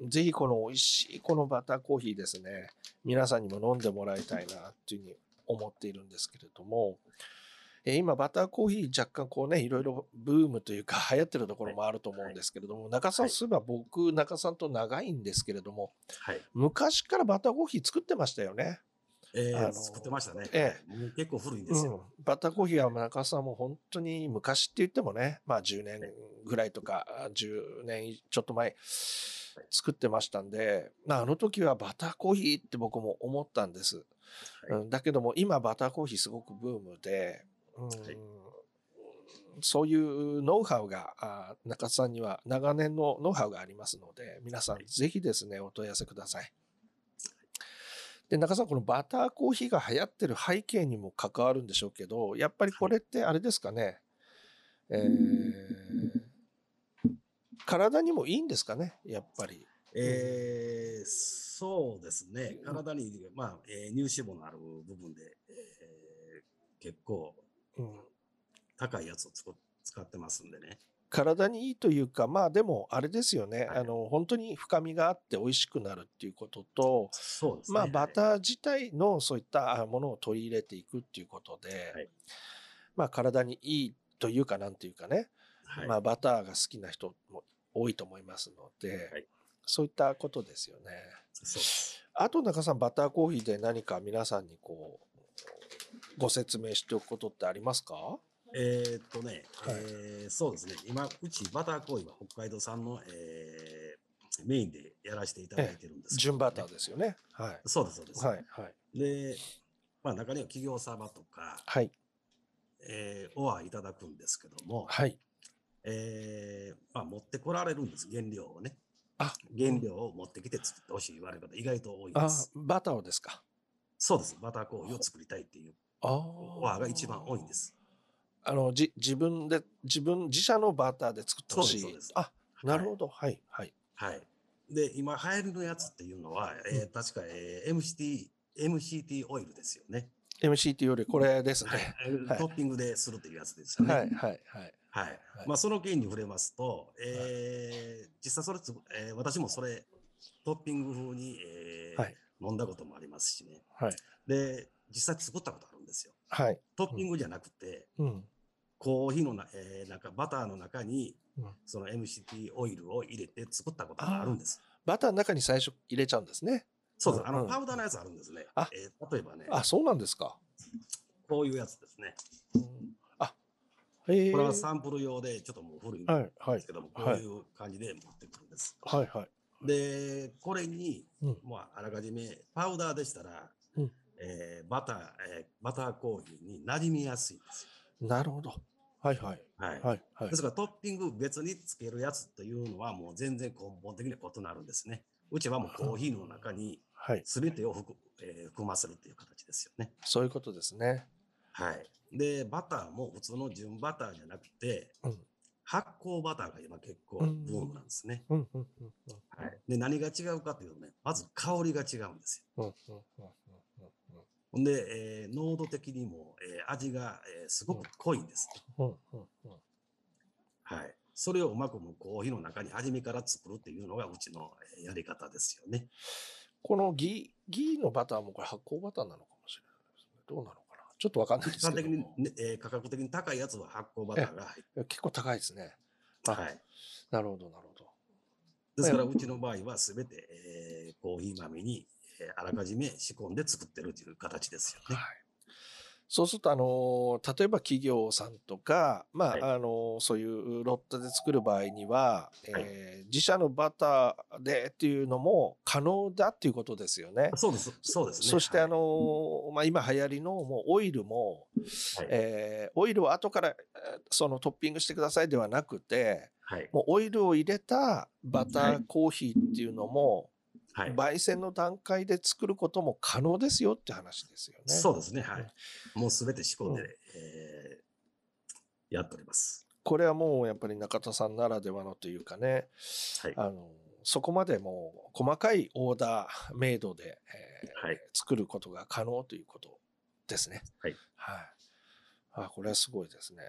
ぜひこの美味しいこのバターコーヒーですね、皆さんにも飲んでもらいたいなっていうふうに思っているんですけれども、えー今バターコーヒー若干こうね、いろいろブームというか 流行ってるところもあると思うんですけれども、中さんはいそういえば僕、中さんと長いんですけれども、はい。昔からバターコーヒー作ってましたよね。えー作ってましたね。えもう結構古いんですよ。うん、バターコーヒーは中さんも本当に昔って言ってもね、まあ10年ぐらいとか、10年ちょっと前作ってましたんで、まああの時はバターコーヒーって僕も思ったんです。はい。うん、だけども今バターコーヒーすごくブームで、うんはい。そういうノウハウがあ中田さんには長年のノウハウがありますので、皆さんはい。ぜひですね、お問い合わせください。で、中田さん、このバターコーヒーが流行ってる背景にも関わるんでしょうけど、やっぱりこれってあれですかね、えー体にもいいんですかね、やっぱり。えーそうですね。体に、まあ、えー乳脂肪のある部分で、えー結構うん高いやつをつこ使ってますんでね。体にいいというか、まあでもあれですよね、はいあの本当に深みがあって美味しくなるっていうことと、ね。まあバター自体のそういったものを取り入れていくっていうことで、はいまあ体にいいというかなんていうかね、はい。まあバターが好きな人も多いと思いますので、はいそういったことですよね。あと中さん、バターコーヒーで何か皆さんにこう、ご説明しておくことってありますか？えーっとね、はいえーそうですね。今、うちバターコーヒーは北海道産の、えーメインでやらせていただいてるんですけど純バターですよね。はい。そうです、そうです。はい、はい。で、まあ中には企業様とか、はい、えー、オアいただくんですけども、はい。えーまあ持ってこられるんです、原料をね。あ、原料を持ってきて作ってほしい言われる方意外と多いであす。バターをですか？そうです。バターコーヒーを作りたいっていうあオアが一番多いんです。あの、じ、自分で、自分、自社のバターで作ってほしい。そうですそうですあ、なるほど。はい、はい。はい。で、今流行りのやつっていうのは、えー確か、えー MCT、MCT オイルですよね。MCT よりこれですね。はいトッピングでするというやつですよね。はい、はい、はい。はい。はいまあ、その件に触れますと、えー実際それつ、えー私もそれ、トッピング風に、えーはい飲んだこともありますしね。はい。で、実際作ったことあるんですよ。はい。トッピングじゃなくて、うん。コーヒーのな、えーなんかバターの中に、うんその MCT オイルを入れて作ったことがあるんです。バターの中に最初入れちゃうんですね。そうです。あの、うんパウダーのやつあるんですね。あえー例えばね、あ、そうなんですか。こういうやつですね。うん。これはサンプル用で、ちょっともう古いんではい、はいすけ。ども、こうはいいう感じで持ってくるんです。はい、はい。で、これに、うんまあ、あらかじめ、パウダーでしたら、うんえーバター、えーバターコーヒーに馴染みやすいんですよ。なるほど。はい、はい。はい。はい、はいです。からトッピング別につけるやつというのはもう全然根本的に異なるんですね。うちはもうコーヒーの中にはい。全てを含,、えー含ませるという形ですよね。そういうことですね。はい。で、バターも普通の純バターじゃなくて、うん。発酵バターが今結構ブームなんですね。はい。で、何が違うかというとね、まず香りが違うんですよ。ほんで、えー濃度的にも、えー味が、えーすごく濃いんです。はい。それをうまくもうコーヒーの中に初めから作るっていうのがうちのえーやり方ですよね。このギー、ギーのバターもこれ発酵バターなのかもしれないですね。どうなのちょっとわかんないで一般的すけども。にね、えー価格的に高いやつは発酵バターが入って、結構高いですね。あはい。なるほど、なるほど。ですから、うちの場合はすべて、えーコーヒー豆に、えーあらかじめ仕込んで作ってるという形ですよね。はい。そうすると、あの、例えば企業さんとか、まあ、はいあの、そういうロットで作る場合には、えー自社のバターでっていうのも可能だっていうことですよね。そうです、そうですね。そして、はいあの、まあ、今流行りのもうオイルも、はいえーオイルを後からえーそのトッピングしてくださいではなくて、はい。もうオイルを入れたバターコーヒーっていうのも、はい。焙煎の段階で作ることも可能ですよって話ですよね。そうですね。はい。もうすべて仕込んで、えーやっております。これはもうやっぱり中田さんならではのというかね、はい。あの、そこまでもう細かいオーダーメイドで、えーはい。作ることが可能ということですね。はい。はい。あ、これはすごいですね。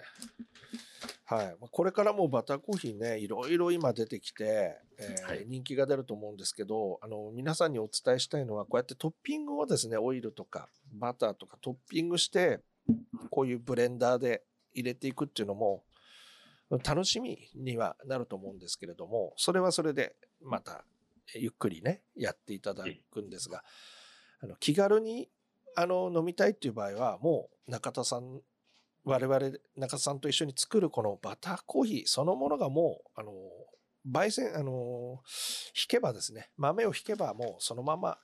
はい。まあこれからもバターコーヒーね、いろいろ今出てきて、えーはい人気が出ると思うんですけど、あの、皆さんにお伝えしたいのは、こうやってトッピングをですね、オイルとかバターとかトッピングして、こういうブレンダーで入れていくっていうのも、楽しみにはなると思うんですけれども、それはそれでまたゆっくりね、やっていただくんですが、あの気軽にあの飲みたいっていう場合は、もう中田さん、我々中田さんと一緒に作るこのバターコーヒーそのものがもう、あの、焙煎、あの、引けばですね、豆を引けばもうそのまま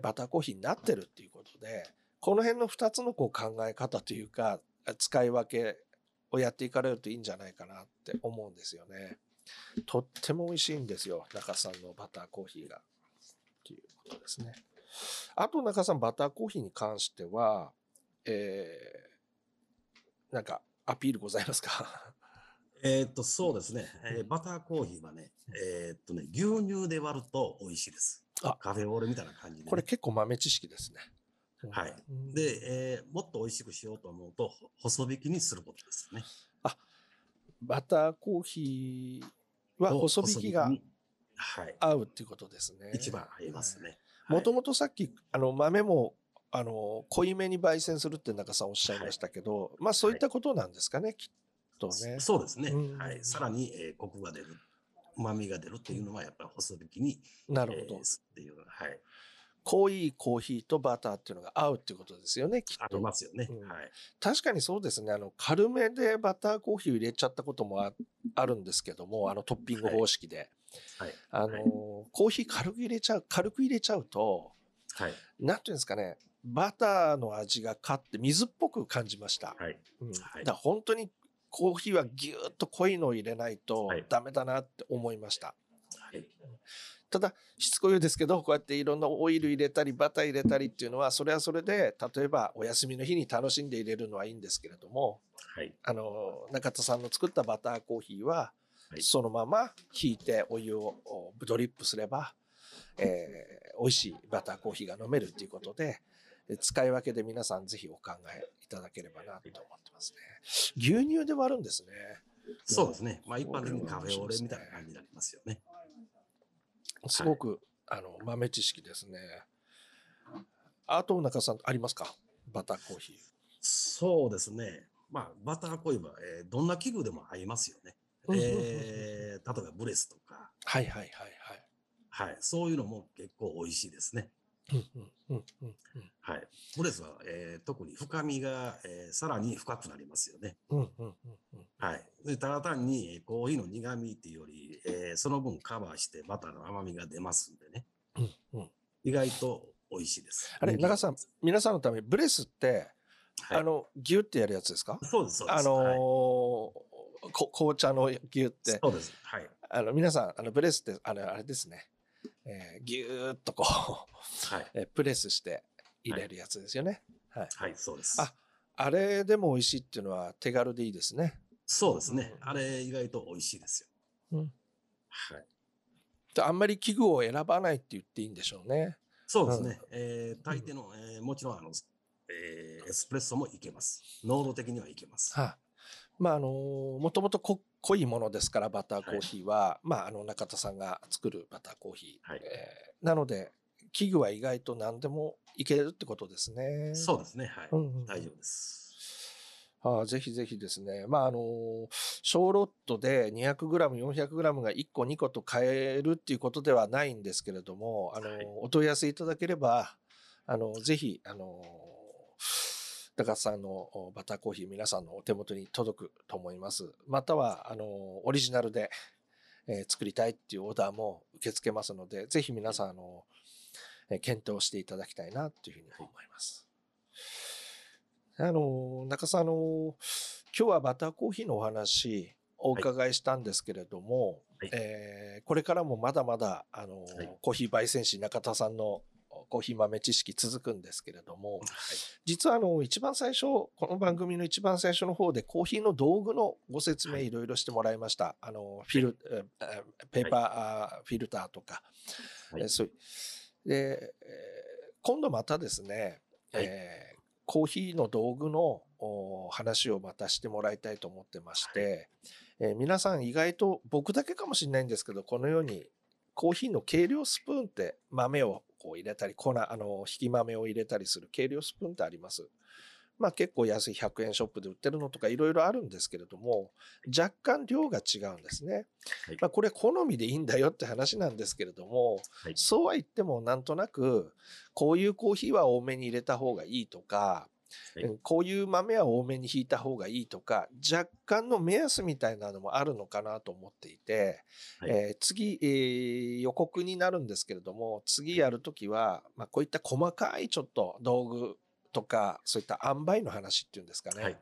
バターコーヒーになってるっていうことで、この辺の2つのこう考え方というか、使い分けをやっていかれるといいんじゃないかなって思うんですよね。とっても美味しいんですよ、中さんのバターコーヒーが。ということですね。あと中さん、バターコーヒーに関しては、えー、なんかアピールございますか？えーっと、そうですね。えーバターコーヒーはね、えーっとね、牛乳で割ると美味しいです。あカフェオレみたいな感じでね、これ結構豆知識ですね。はいうんで、えーもっと美味しくしようと思うと、ほ細引きにすることですね。バターコーヒーは細引きが。合うっていうことですね。一番合いますね。もとももとさっき、あの、豆も、あの、濃いめに焙煎するって中さんおっしゃいましたけど、まあそういったことなんですかね、きっとね。そうですね。うんはい。さらに、えーコクが出る。旨味が出るっていうのは、やっぱり細引きに、なるほどえー。すっていう、はい。濃いコーヒーとバターっていうのが合うっていうことですよね、きっあと。りますよね。うんはい。確かにそうですね。あの、軽めでバターコーヒーを入れちゃったこともああるんですけども、あのトッピング方式で。はい。あの、はいコーヒー軽く入れちゃう、軽く入れちゃうと、はい。なんていうんですかね、バターの味が勝って水っぽく感じました。はい。うんはいだ本当にコーヒーはぎゅーっと濃いのを入れないとはいダメだなって思いました。はい。ただ、しつこいですけど、こうやっていろんなオイル入れたり、バター入れたりっていうのは、それはそれで、例えばお休みの日に楽しんで入れるのはいいんですけれども、はい。あの、中田さんの作ったバターコーヒーはは、いそのまま引いてお湯をおドリップすれば、えー美味しいバターコーヒーが飲めるっていうことで、え使い分けで皆さんぜひお考えいただければなと思ってますね。牛乳で割るんですね。そうですね。まあ、一般的にカフェオレみたいな感じになりますよね。すごく、あの豆知識ですね。あと中さんありますか？バターコーヒー。そうですね。まあ、バターコーヒーは、えーどんな器具でも合いますよね。えー例えばブレスとか、はいはいはいはい。はい。そういうのも結構美味しいですね。はい。ブレスは、えー特に深みが、えーさらに深くなりますよね。はい。でただ単にえーコーヒーの苦味っていうより、えーその分カバーしてバターの甘みが出ますんでね。うんうん意外と美味しいです。あれ、中さん、皆さんのために、ブレスって、はい、あの、ギュってやるやつですか？そうです、そうです。あのーはいこ紅茶のギュって、そうです。はい。あの、皆さん、あの、ブレスって、あの、あれですね。えー、ギューっとこう、はい。えープレスして入れるやつですよね。はい。はい、そうです。ああれでも美味しいっていうのは手軽でいいですね。そうですね。あれ意外と美味しいですよ。うんはい。であんまり器具を選ばないって言っていいんでしょうね。そうですね。えー、大抵の、えーもちろん、あの、えーエスプレッソもいけます。濃度的にはいけます。はい。まあ、あのもともとこ濃いものですから、バターコーヒーは、まあ、あの、中田さんが作るバターコーヒー。はいえーなので、器具は意外と何でもいけるってことですね。そうですね。はい。うんうんうん大丈夫です。ああぜひぜひですね。まあ、あの小ロットで 200g、400g が1個、2個と買えるっていうことではないんですけれども、あのはいお問い合わせいただければ、あのぜひ、あの高津さんのおバターコーヒー皆さんのお手元に届くと思います。または、あのオリジナルで、えー作りたいっていうオーダーも受け付けますので、ぜひ皆さん、あのえー検討していただきたいなというふうに思います。あの、中さん、あの、今日はバターコーヒーのお話お伺いしたんですけれども、はいえーこれからもまだまだ、あの、はいコーヒー焙煎士中田さんのコーヒー豆知識続くんですけれども、はい。実はあの、一番最初、この番組の一番最初の方でコーヒーの道具のご説明はい。いろいろしてもらいました。あの、フィル、えーえーペーパー、フィルターとか、はい。えーそう。で、えー今度またですね、はい。えーコーヒーの道具の話をまたしてもらいたいと思ってまして、えー皆さん意外と僕だけかもしれないんですけど、このようにコーヒーの計量スプーンって豆をこう入れたり、粉、あの、引き豆を入れたりする計量スプーンってあります。まあ結構安い100円ショップで売ってるのとかいろいろあるんですけれども、若干量が違うんですね。はいまあこれ好みでいいんだよって話なんですけれども、はいそうは言ってもなんとなく、こういうコーヒーは多めに入れた方がいいとか、こういう豆は多めに引いた方がいいとか、若干の目安みたいなのもあるのかなと思っていて、はい。えー次、えー予告になるんですけれども、次やるときは、まあ、こういった細かいちょっと道具とか、そういった塩梅の話っていうんですかね。はい。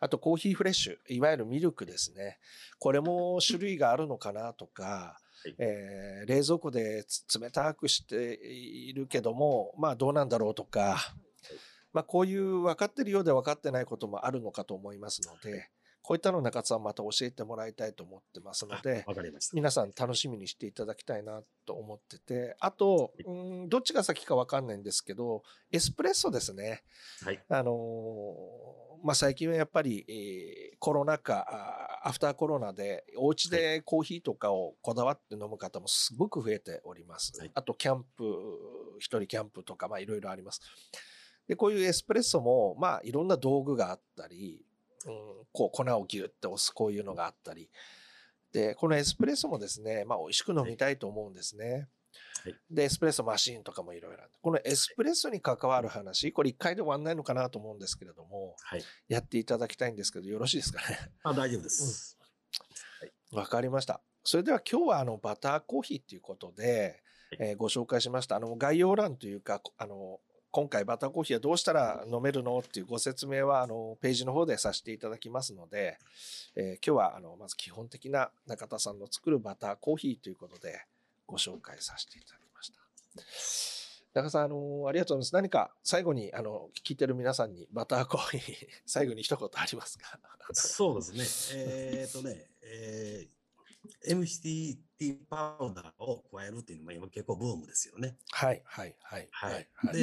あとコーヒーフレッシュ、いわゆるミルクですね。これも種類があるのかなとか、はい。えー冷蔵庫でつ冷たくしているけども、まあどうなんだろうとか、まあこういう分かってるようで分かってないこともあるのかと思いますので、こういったのを中津さんまた教えてもらいたいと思ってますので、わかりました。皆さん楽しみにしていただきたいなと思ってて、あと、うんどっちが先か分かんないんですけど、エスプレッソですね。はい。あのーまあ、最近はやっぱり、えーコロナ禍、あアフターコロナで、お家でコーヒーとかをこだわって飲む方もすごく増えております。はいあと、キャンプ、一人キャンプとか、まあ、いろいろあります。で、こういうエスプレッソも、まあ、いろんな道具があったり、うん、こう、粉をギュッて押す、こういうのがあったり。で、このエスプレッソもですね、まあ、美味しく飲みたいと思うんですね。はいで、エスプレッソマシーンとかもいろいろある。このエスプレッソに関わる話、これ一回で終わんないのかなと思うんですけれども、はい。やっていただきたいんですけど、よろしいですかね？あ、大丈夫です。わかりました。それでは今日はあのバターコーヒーということで、えーご紹介しました。あの概要欄というか、あの今回バターコーヒーはどうしたら飲めるの？っていうご説明はあのページの方でさせていただきますので、えー今日はあのまず基本的な中田さんの作るバターコーヒーということでご紹介させていただきました。中田さん、あのありがとうございます。何か最後にあの聞いてる皆さんにバターコーヒー、最後に一言ありますか？そうですね。えっ、とね、えー、MCT パウダーを加えるっていうのも今結構ブームですよね。はい、はい、はい、はい。はい。で、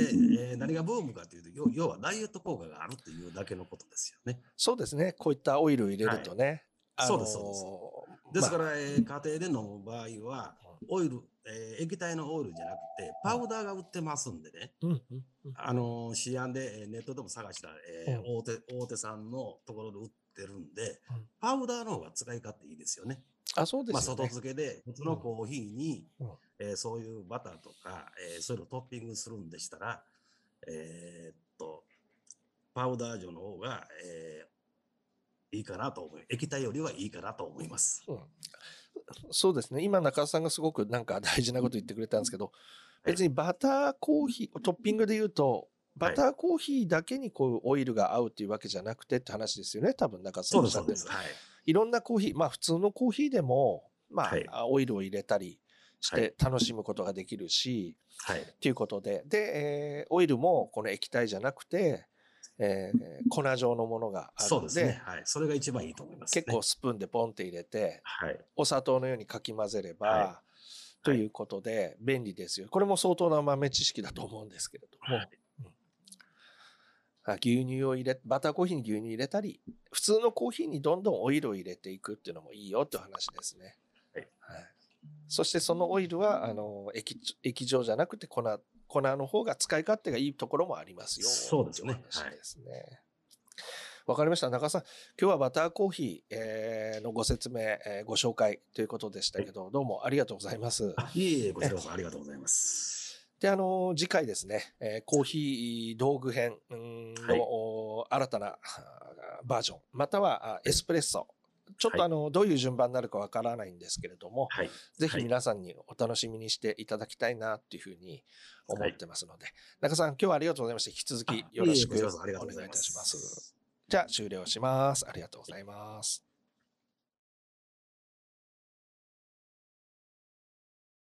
えー何がブームかというと、要要はダイエット効果があるっていうだけのことですよね。そうですね。こういったオイルを入れるとね。あのーそうですそうですから、えー家庭で飲む場合は、オイル、えー液体のオイルじゃなくて、パウダーが売ってますんでね、うんうんうんあのー、シアンでえーネットでも探したら、えーうん大手、大手さんのところで売ってるんで、うんパウダーの方が使い勝手いいですよね。あ、そうですまあ。外付けで、普通のコーヒーに、うんえーそういうバターとか、えーそういうのをトッピングするんでしたら、えーっと、パウダー状の方が、えーいいかなと思い、液体よりはいいかなと思います。うんそうですね。今中田さんがすごくなんか大事なこと言ってくれたんですけど、別にバターコーヒー、トッピングで言うと、バターコーヒーだけにこうオイルが合うっていうわけじゃなくてって話ですよね。多分中田さんそうです、おっしゃってるそうです。はい。いろんなコーヒー、まあ普通のコーヒーでも、まあ、はいオイルを入れたりしはいて楽しむことができるし、はい。ということで、で、えーオイルもこの液体じゃなくて、えー粉状のものがあるので、そうですね。はい。それが一番いいと思います、ね。結構スプーンでポンって入れて、はい。お砂糖のようにかき混ぜれば、はということで便利ですよ。これも相当な豆知識だと思うんですけれども、はいあ牛乳を入れ、バターコーヒーに牛乳入れたり、普通のコーヒーにどんどんオイルを入れていくっていうのもいいよって話ですね。はいはいそしてそのオイルは、あの、液液状じゃなくて粉、粉の方が使い勝手がいいところもありますよ。そうですね話ですね。わかりました。中田さん、今日はバターコーヒー、えーのご説明、えーご紹介ということでしたけど、どうもありがとうございます。あいえいえ、こちらこそありがとうございます。で、あの、次回ですね、えーコーヒー道具編の、はいお新たなバージョン、またはあエスプレッソ、ちょっとはいあの、どういう順番になるかわからないんですけれども、はい。ぜひはい皆さんにお楽しみにしていただきたいなっていうふうに思ってますので、中さん、今日はありがとうございました。引き続きよろしくお願いいたします。す。じゃあ終了します。ありがとうございます。